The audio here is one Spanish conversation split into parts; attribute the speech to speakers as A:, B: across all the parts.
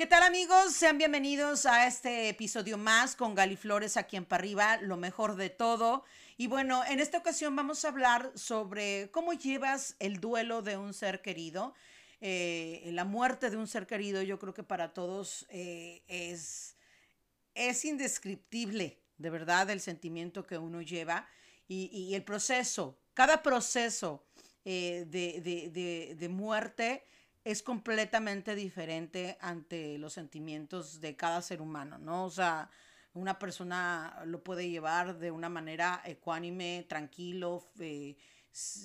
A: ¿Qué tal amigos? Sean bienvenidos a este episodio más con Galiflores aquí en Parriba, lo mejor de todo. Y bueno, en esta ocasión vamos a hablar sobre cómo llevas el duelo de un ser querido. Eh, la muerte de un ser querido yo creo que para todos eh, es, es indescriptible, de verdad, el sentimiento que uno lleva y, el proceso, cada proceso eh, de, de muerte es completamente diferente ante los sentimientos de cada ser humano, ¿no? O sea, una persona lo puede llevar de una manera ecuánime, tranquilo,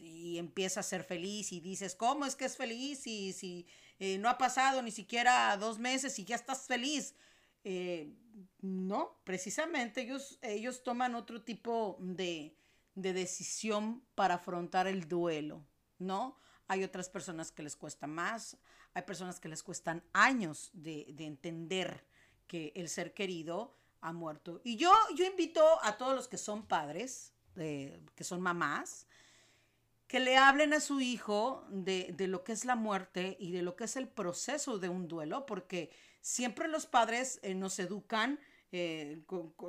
A: y empieza a ser feliz y dices, ¿cómo es que es feliz? Y si eh, no ha pasado ni siquiera dos meses y ya estás feliz. Eh, no, precisamente ellos, ellos toman otro tipo de, de decisión para afrontar el duelo, ¿no? Hay otras personas que les cuesta más, hay personas que les cuestan años de, entender que el ser querido ha muerto. Y yo, yo invito a todos los que son padres, que son mamás, que le hablen a su hijo de, de, lo que es la muerte y de lo que es el proceso de un duelo, porque siempre los padres eh, nos educan eh,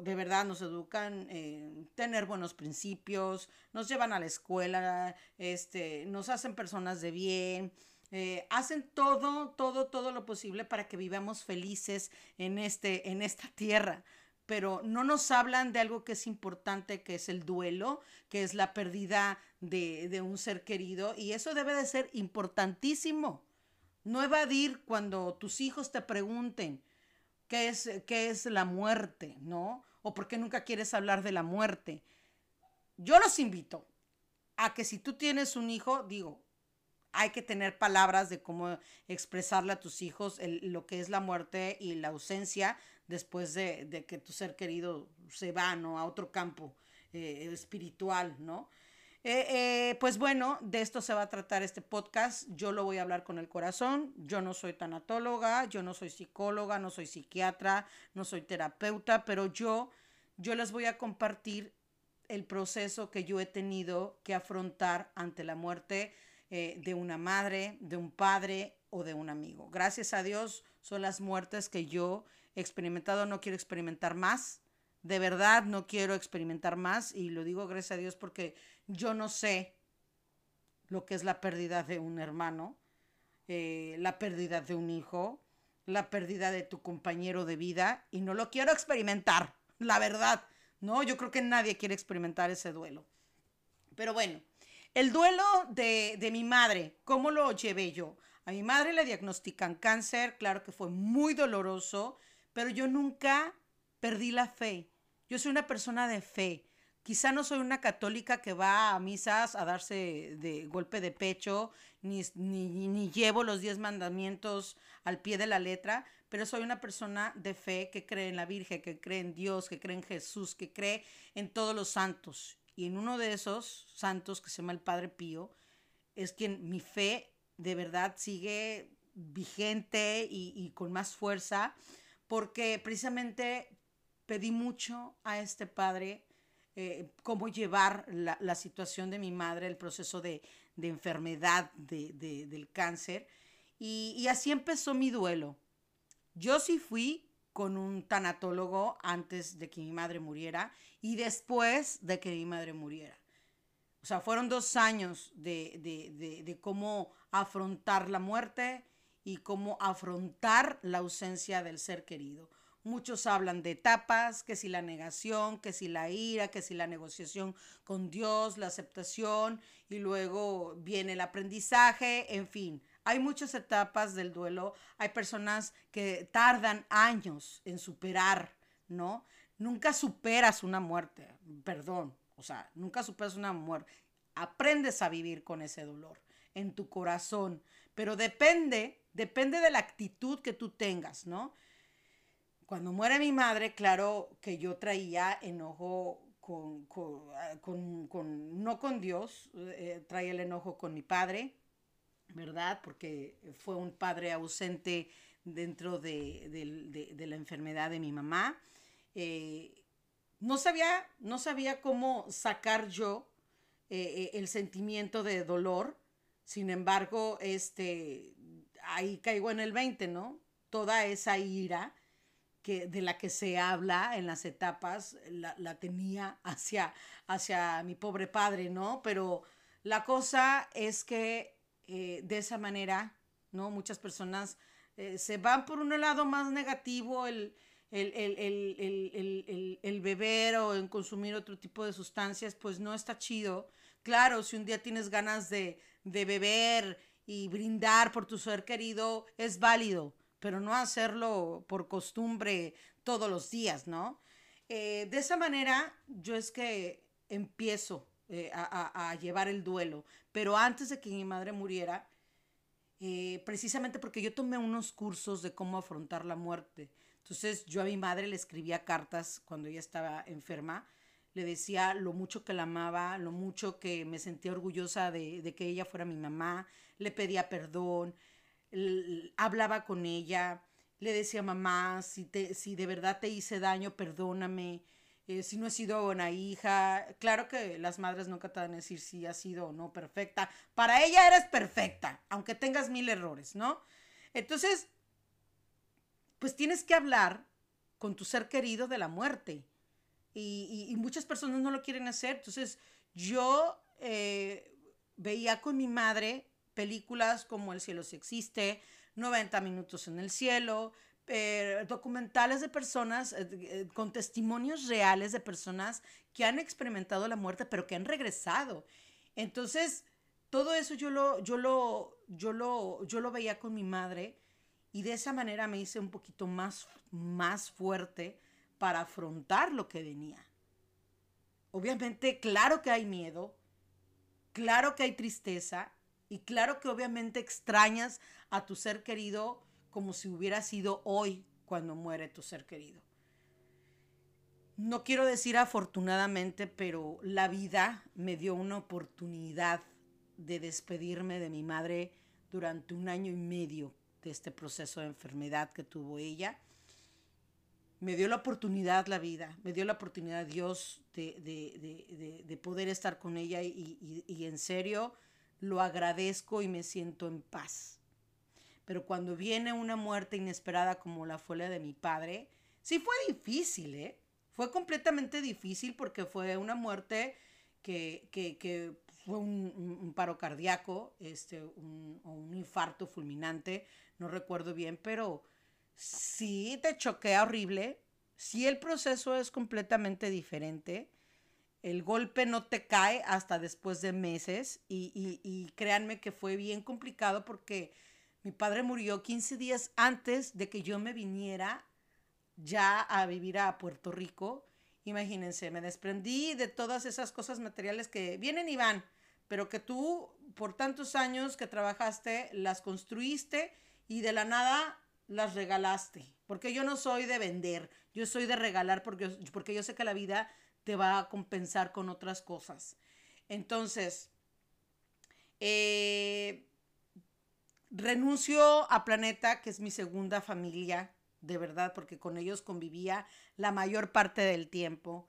A: de verdad nos educan en tener buenos principios, nos llevan a la escuela, este, nos hacen personas de bien, eh, hacen todo, todo, todo lo posible para que vivamos felices en, este, en esta tierra. Pero no nos hablan de algo que es importante, que es el duelo, que es la pérdida de, de un ser querido. Y eso debe de ser importantísimo. No evadir cuando tus hijos te pregunten, qué es, qué es la muerte, ¿no? O por qué nunca quieres hablar de la muerte. Yo los invito a que si tú tienes un hijo, digo, hay que tener palabras de cómo expresarle a tus hijos lo que es la muerte y la ausencia después de, que tu ser querido se va, ¿no? A otro campo eh, espiritual, ¿no? Eh, eh, pues bueno, de esto se va a tratar este podcast. Yo lo voy a hablar con el corazón. Yo no soy tanatóloga, yo no soy psicóloga, no soy psiquiatra, no soy terapeuta, pero yo, yo les voy a compartir el proceso que yo he tenido que afrontar ante la muerte eh, de una madre, de un padre o de un amigo. Gracias a Dios son las muertes que yo he experimentado, no quiero experimentar más. De verdad no quiero experimentar más y lo digo gracias a Dios porque yo no sé lo que es la pérdida de un hermano, eh, la pérdida de un hijo, la pérdida de tu compañero de vida y no lo quiero experimentar, la verdad. No, yo creo que nadie quiere experimentar ese duelo. Pero bueno, el duelo de, de mi madre, ¿cómo lo llevé yo? A mi madre le diagnostican cáncer, claro que fue muy doloroso, pero yo nunca perdí la fe. Yo soy una persona de fe. Quizá no soy una católica que va a misas a darse de golpe de pecho, ni, ni, llevo los diez mandamientos al pie de la letra, pero soy una persona de fe que cree en la Virgen, que cree en Dios, que cree en Jesús, que cree en todos los santos. Y en uno de esos santos, que se llama el Padre Pío, es quien mi fe de verdad sigue vigente y con más fuerza, porque precisamente pedí mucho a este Padre eh, cómo llevar la, situación de mi madre, el proceso de, enfermedad del cáncer. Y, así empezó mi duelo. Yo sí fui con un tanatólogo antes de que mi madre muriera y después de que mi madre muriera. O sea, fueron dos años de, de cómo afrontar la muerte y cómo afrontar la ausencia del ser querido. Muchos hablan de etapas, que si la negación, que si la ira, que si la negociación con Dios, la aceptación y luego viene el aprendizaje, en fin. Hay muchas etapas del duelo. Hay personas que tardan años en superar, ¿no? Nunca superas una muerte, perdón, o sea, nunca superas una muerte. Aprendes a vivir con ese dolor en tu corazón, pero depende, depende de la actitud que tú tengas, ¿no? Cuando muere mi madre, claro que yo traía enojo con, ah, no con Dios, eh, traía el enojo con mi padre, ¿verdad? Porque fue un padre ausente dentro de, la enfermedad de mi mamá. Eh, no, sabía, no sabía cómo sacar yo eh, el sentimiento de dolor, sin embargo, este, ahí caigo en el 20, ¿no? toda esa ira que, de la que se habla en las etapas, la, tenía hacia, hacia mi pobre padre, ¿no? Pero la cosa es que eh, de esa manera, ¿no? Muchas personas eh, se van por un lado más negativo, el, el, el, beber o en consumir otro tipo de sustancias, pues no está chido. Claro, si un día tienes ganas de, de beber y brindar por tu ser querido, es válido, pero no hacerlo por costumbre todos los días, ¿no? Eh, de esa manera, yo es que empiezo eh, a, llevar el duelo, pero antes de que mi madre muriera, eh, precisamente porque yo tomé unos cursos de cómo afrontar la muerte. Entonces yo a mi madre le escribía cartas cuando ella estaba enferma, le decía lo mucho que la amaba, lo mucho que me sentía orgullosa de, de que ella fuera mi mamá, le pedía perdón, hablaba con ella, le decía, mamá, si, te, si de verdad te hice daño, perdóname, eh, si no he sido buena hija. Claro que las madres nunca te van a decir si has sido o no perfecta. Para ella eres perfecta, aunque tengas mil errores, ¿no? Entonces, pues tienes que hablar con tu ser querido de la muerte. Y, muchas personas no lo quieren hacer. Entonces, yo eh, veía con mi madre películas como El cielo si existe, 90 minutos en el cielo, eh, documentales de personas eh, eh, con testimonios reales de personas que han experimentado la muerte pero que han regresado. Entonces, todo eso yo lo, yo lo, yo lo, yo lo veía con mi madre y de esa manera me hice un poquito más, más fuerte para afrontar lo que venía. Obviamente, claro que hay miedo, claro que hay tristeza, y claro que obviamente extrañas a tu ser querido como si hubiera sido hoy cuando muere tu ser querido. No quiero decir afortunadamente, pero la vida me dio una oportunidad de despedirme de mi madre durante un año y medio de este proceso de enfermedad que tuvo ella. Me dio la oportunidad la vida, me dio la oportunidad Dios de, poder estar con ella y en serio lo agradezco y me siento en paz. Pero cuando viene una muerte inesperada como la fue la de mi padre, sí fue difícil, ¿eh? Fue completamente difícil porque fue una muerte que, que, fue un, paro cardíaco, este, un, o un infarto fulminante, no recuerdo bien, pero sí te choquea horrible, sí el proceso es completamente diferente el golpe no te cae hasta después de meses y, créanme que fue bien complicado porque mi padre murió 15 días antes de que yo me viniera ya a vivir a Puerto Rico. Imagínense, me desprendí de todas esas cosas materiales que vienen y van, pero que tú por tantos años que trabajaste las construiste y de la nada las regalaste. Porque yo no soy de vender, yo soy de regalar porque, porque yo sé que la vida te va a compensar con otras cosas. Entonces, eh, renuncio a Planeta, que es mi segunda familia, de verdad, porque con ellos convivía la mayor parte del tiempo.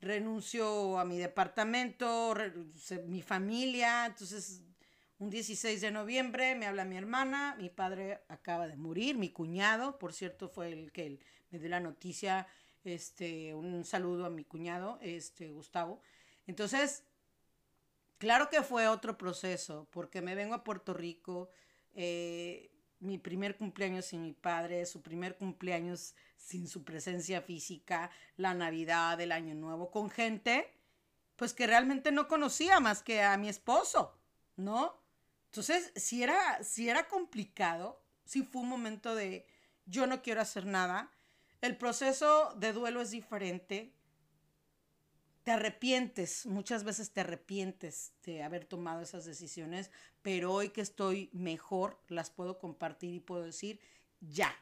A: Renuncio a mi departamento, mi familia. Entonces, un 16 de noviembre me habla mi hermana, mi padre acaba de morir, mi cuñado, por cierto, fue el que me dio la noticia este, un saludo a mi cuñado, este, Gustavo. Entonces, claro que fue otro proceso, porque me vengo a Puerto Rico, eh, mi primer cumpleaños sin mi padre, su primer cumpleaños sin su presencia física, la Navidad, el Año Nuevo, con gente, pues que realmente no conocía más que a mi esposo, ¿no? Entonces, si era, si era complicado, si fue un momento de yo no quiero hacer nada, el proceso de duelo es diferente. Te arrepientes, muchas veces te arrepientes de haber tomado esas decisiones, pero hoy que estoy mejor, las puedo compartir y puedo decir, ya,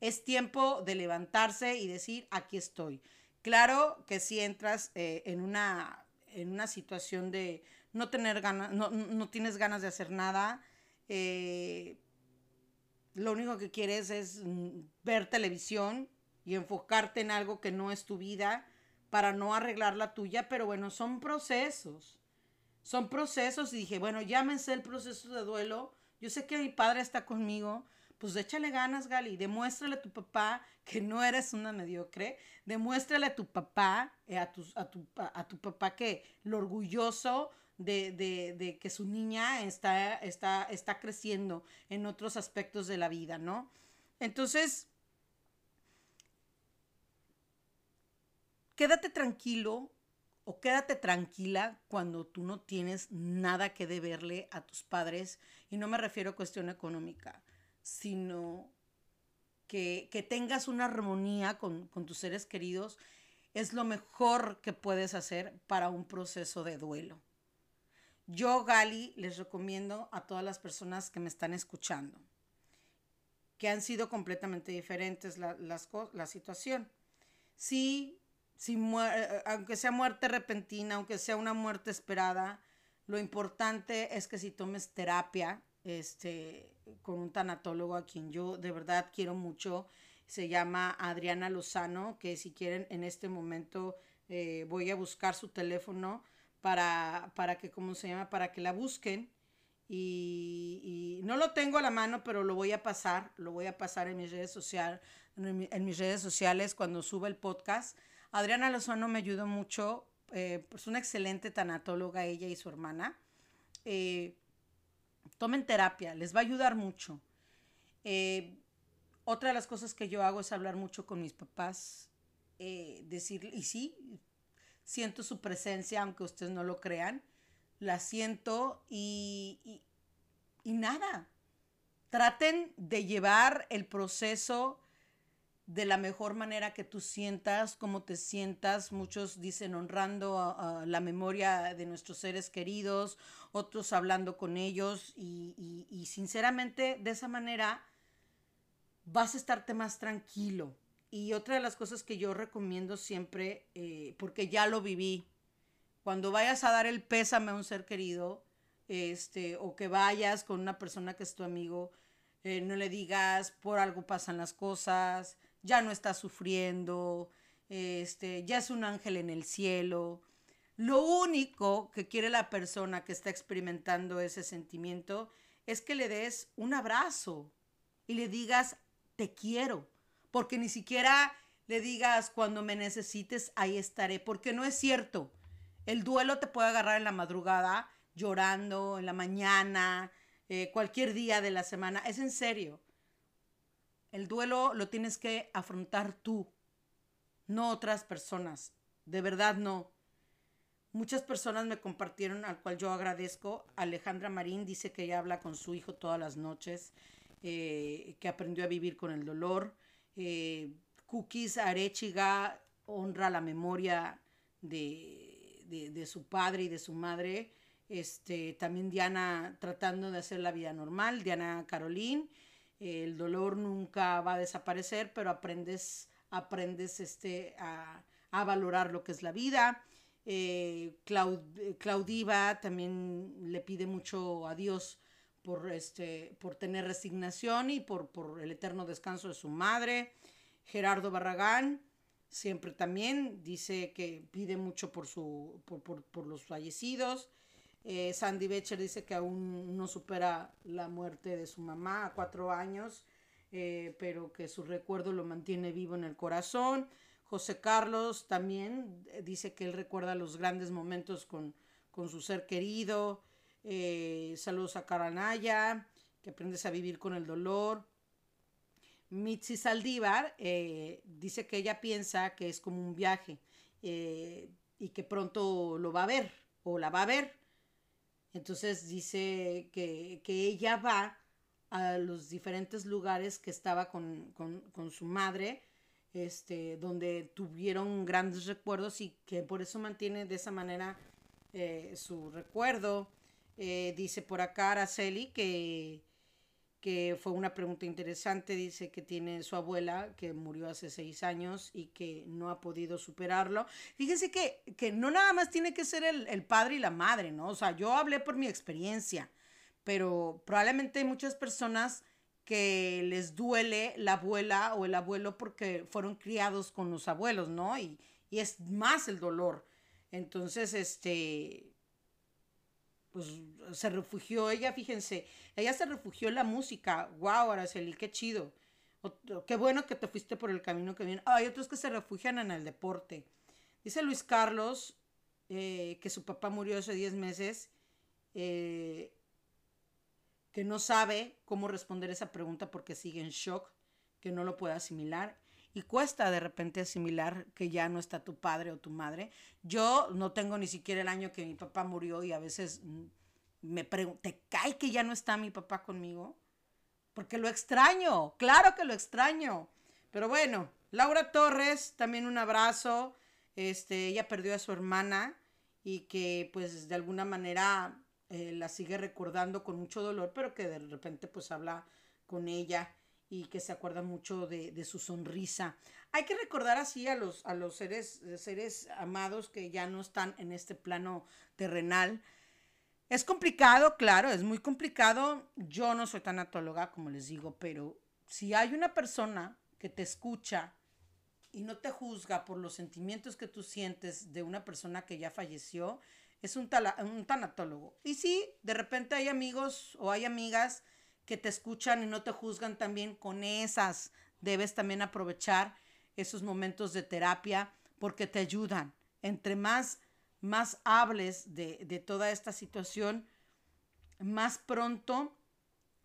A: es tiempo de levantarse y decir, aquí estoy. Claro que si entras eh, en, una, en una situación de no tener ganas, no, tienes ganas de hacer nada, eh, lo único que quieres es mm, ver televisión, y enfocarte en algo que no es tu vida para no arreglar la tuya, pero bueno, son procesos. Son procesos y dije, bueno, llámense el proceso de duelo. Yo sé que mi padre está conmigo, pues échale ganas, Gali, demuéstrale a tu papá que no eres una mediocre, demuéstrale a tu papá, eh, a, tu, a, tu, a tu papá que lo orgulloso de, de, de, que su niña está, está, está creciendo en otros aspectos de la vida, ¿no? Entonces, quédate tranquilo o quédate tranquila cuando tú no tienes nada que deberle a tus padres, y no me refiero a cuestión económica, sino que, que tengas una armonía con, con tus seres queridos, es lo mejor que puedes hacer para un proceso de duelo. Yo, Gali, les recomiendo a todas las personas que me están escuchando, que han sido completamente diferentes la, las, la situación. Si, si eh, aunque sea muerte repentina, aunque sea una muerte esperada, lo importante es que si tomes terapia este, con un tanatólogo a quien yo de verdad quiero mucho, se llama Adriana Lozano, que si quieren en este momento eh, voy a buscar su teléfono para, para que, ¿cómo se llama? Para que la busquen. Y, no lo tengo a la mano, pero lo voy a pasar, lo voy a pasar en mis redes sociales, en, mis redes sociales cuando suba el podcast. Adriana Lozano me ayudó mucho, eh, pues una excelente tanatóloga ella y su hermana. Eh, tomen terapia, les va a ayudar mucho. Eh, otra de las cosas que yo hago es hablar mucho con mis papás, decir, y sí, siento su presencia, aunque ustedes no lo crean, la siento y, y, nada, traten de llevar el proceso de la mejor manera que tú sientas, como te sientas. Muchos dicen honrando la memoria de nuestros seres queridos, otros hablando con ellos y, y, sinceramente de esa manera vas a estarte más tranquilo. Y otra de las cosas que yo recomiendo siempre, eh, porque ya lo viví, cuando vayas a dar el pésame a un ser querido, este, o que vayas con una persona que es tu amigo, eh, no le digas por algo pasan las cosas, ya no está sufriendo, este, ya es un ángel en el cielo. Lo único que quiere la persona que está experimentando ese sentimiento es que le des un abrazo y le digas te quiero porque ni siquiera le digas cuando me necesites, ahí estaré, porque no es cierto. El duelo te puede agarrar en la madrugada, llorando, en la mañana, eh, cualquier día de la semana. Es en serio. El duelo lo tienes que afrontar tú, no otras personas. De verdad no. Muchas personas me compartieron, al cual yo agradezco. Alejandra Marín dice que ella habla con su hijo todas las noches, eh, que aprendió a vivir con el dolor. Eh, Cookies Arechiga honra la memoria de, su padre y de su madre. Este, también Diana tratando de hacer la vida normal. Diana Caroline. El dolor nunca va a desaparecer, pero aprendes, aprendes este, a, valorar lo que es la vida. Eh, Claudiva también le pide mucho a Dios por, este, por tener resignación y por, por el eterno descanso de su madre. Gerardo Barragán siempre también dice que pide mucho por, su, por, por, por los fallecidos. Eh, Sandy Becher dice que aún no supera la muerte de su mamá a cuatro años, eh, pero que su recuerdo lo mantiene vivo en el corazón. José Carlos también eh, dice que él recuerda los grandes momentos con, con su ser querido. Saludos a Caranaya, que aprendes a vivir con el dolor. Mitzi Saldívar dice que ella piensa que es como un viaje y que pronto lo va a ver o la va a ver. Entonces dice que, ella va a los diferentes lugares que estaba con, su madre, este, donde tuvieron grandes recuerdos y que por eso mantiene de esa manera su recuerdo. Eh, dice por acá Araceli que, que fue una pregunta interesante. Dice que tiene su abuela que murió hace seis años y que no ha podido superarlo. Fíjense que, que no nada más tiene que ser el, el, padre y la madre, ¿no? O sea, yo hablé por mi experiencia, pero probablemente hay muchas personas que les duele la abuela o el abuelo porque fueron criados con los abuelos, ¿no? Y, y es más el dolor. Entonces, este, pues se refugió ella, fíjense, ella se refugió en la música. Wow, Araceli, qué chido. qué bueno que te fuiste por el camino que viene. hay otros que se refugian en el deporte. Dice Luis Carlos eh, que su papá murió hace 10 meses, eh, que no sabe cómo responder esa pregunta porque sigue en shock, que no lo puede asimilar y cuesta de repente asimilar que ya no está tu padre o tu madre. Yo no tengo ni siquiera el año que mi papá murió y a veces mm, me pregunto, ¿te cae que ya no está mi papá conmigo? Porque lo extraño, claro que lo extraño. Pero bueno, Laura Torres, también un abrazo. Este, ella perdió a su hermana y que pues de alguna manera eh, la sigue recordando con mucho dolor, pero que de repente pues habla con ella y que se acuerda mucho de, su sonrisa. Hay que recordar así a los, a los seres, seres amados que ya no están en este plano terrenal. Es complicado, claro, es muy complicado. Yo no soy tanatóloga, como les digo, pero si hay una persona que te escucha y no te juzga por los sentimientos que tú sientes de una persona que ya falleció, es un, un tanatólogo. Y sí, de repente hay amigos o hay amigas que te escuchan y no te juzgan también con esas. Debes también aprovechar esos momentos de terapia porque te ayudan. Entre más, más hables de, toda esta situación, más pronto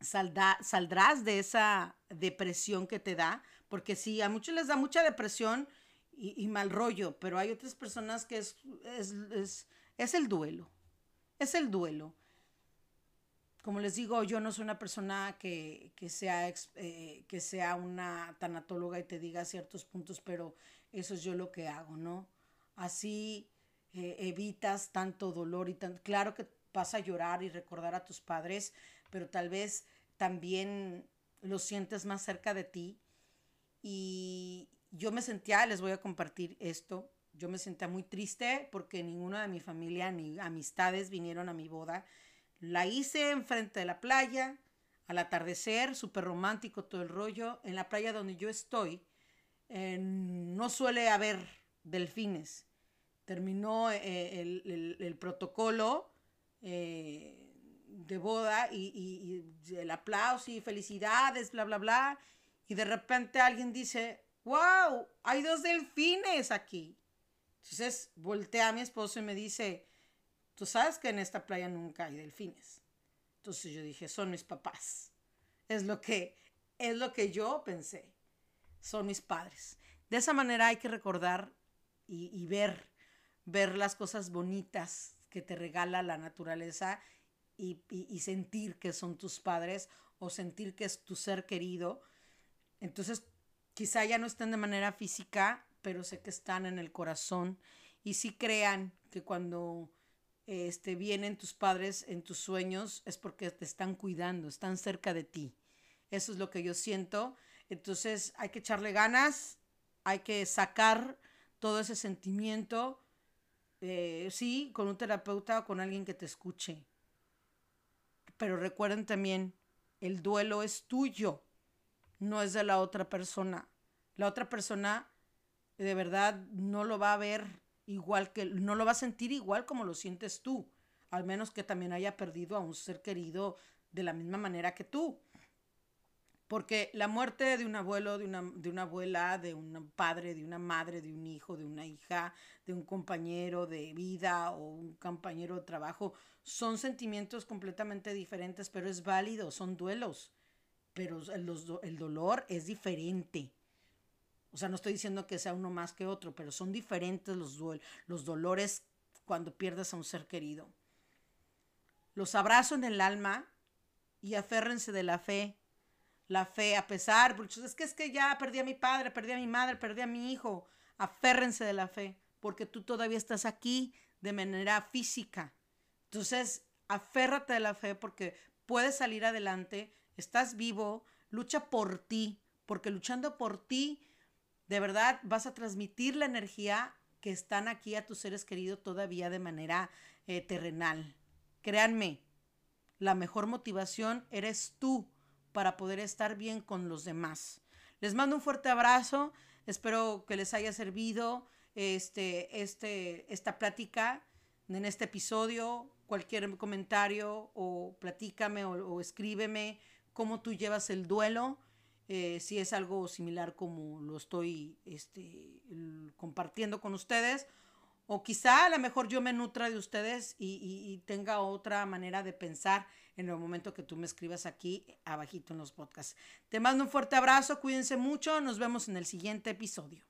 A: saldrás de esa depresión que te da, porque sí, a muchos les da mucha depresión y, mal rollo, pero hay otras personas que es, es, es el duelo, es el duelo como les digo, yo no soy una persona que, sea, eh, que sea una tanatóloga y te diga ciertos puntos, pero eso es yo lo que hago, ¿no? Así eh, evitas tanto dolor y tan... Claro que vas a llorar y recordar a tus padres, pero tal vez también lo sientes más cerca de ti. Y yo me sentía, les voy a compartir esto, yo me sentía muy triste porque ninguna de mi familia ni amistades vinieron a mi boda la hice enfrente de la playa, al atardecer, súper romántico todo el rollo. En la playa donde yo estoy, no suele haber delfines. Terminó eh, el, protocolo eh, de boda y, y, el aplauso y felicidades, bla, bla, bla. Y de repente alguien dice, wow, hay dos delfines aquí. Entonces voltea a mi esposo y me dice, Tú sabes que en esta playa nunca hay delfines. Entonces yo dije, son mis papás. Es lo que, es lo que yo pensé. Son mis padres. De esa manera hay que recordar y, ver, ver las cosas bonitas que te regala la naturaleza y, y, sentir que son tus padres o sentir que es tu ser querido. Entonces, quizá ya no estén de manera física, pero sé que están en el corazón. Y sí crean que cuando este, vienen tus padres en tus sueños es porque te están cuidando, están cerca de ti. Eso es lo que yo siento. Entonces hay que echarle ganas, hay que sacar todo ese sentimiento, eh, sí, con un terapeuta o con alguien que te escuche. Pero recuerden también, el duelo es tuyo, no es de la otra persona. La otra persona de verdad no lo va a ver igual que, no lo va a sentir igual como lo sientes tú, al menos que también haya perdido a un ser querido de la misma manera que tú. Porque la muerte de un abuelo, de una, de una abuela, de un padre, de una madre, de un hijo, de una hija, de un compañero de vida o un compañero de trabajo, son sentimientos completamente diferentes, pero es válido, son duelos. Pero el, el dolor es diferente. O sea, no estoy diciendo que sea uno más que otro, pero son diferentes los, los dolores cuando pierdes a un ser querido. Los abrazo en el alma y aférrense de la fe. La fe, a pesar, porque es que es que ya perdí a mi padre, perdí a mi madre, perdí a mi hijo. Aférrense de la fe, porque tú todavía estás aquí de manera física. Entonces, aférrate de la fe porque puedes salir adelante, estás vivo, lucha por ti, porque luchando por ti de verdad vas a transmitir la energía que están aquí a tus seres queridos todavía de manera eh, terrenal. Créanme, la mejor motivación eres tú para poder estar bien con los demás. Les mando un fuerte abrazo, espero que les haya servido este, este, esta plática en este episodio cualquier comentario o platícame o, escríbeme cómo tú llevas el duelo, eh, si es algo similar como lo estoy este, compartiendo con ustedes, o quizá a lo mejor yo me nutra de ustedes y, y, tenga otra manera de pensar en el momento que tú me escribas aquí abajito en los podcasts. Te mando un fuerte abrazo, cuídense mucho, nos vemos en el siguiente episodio.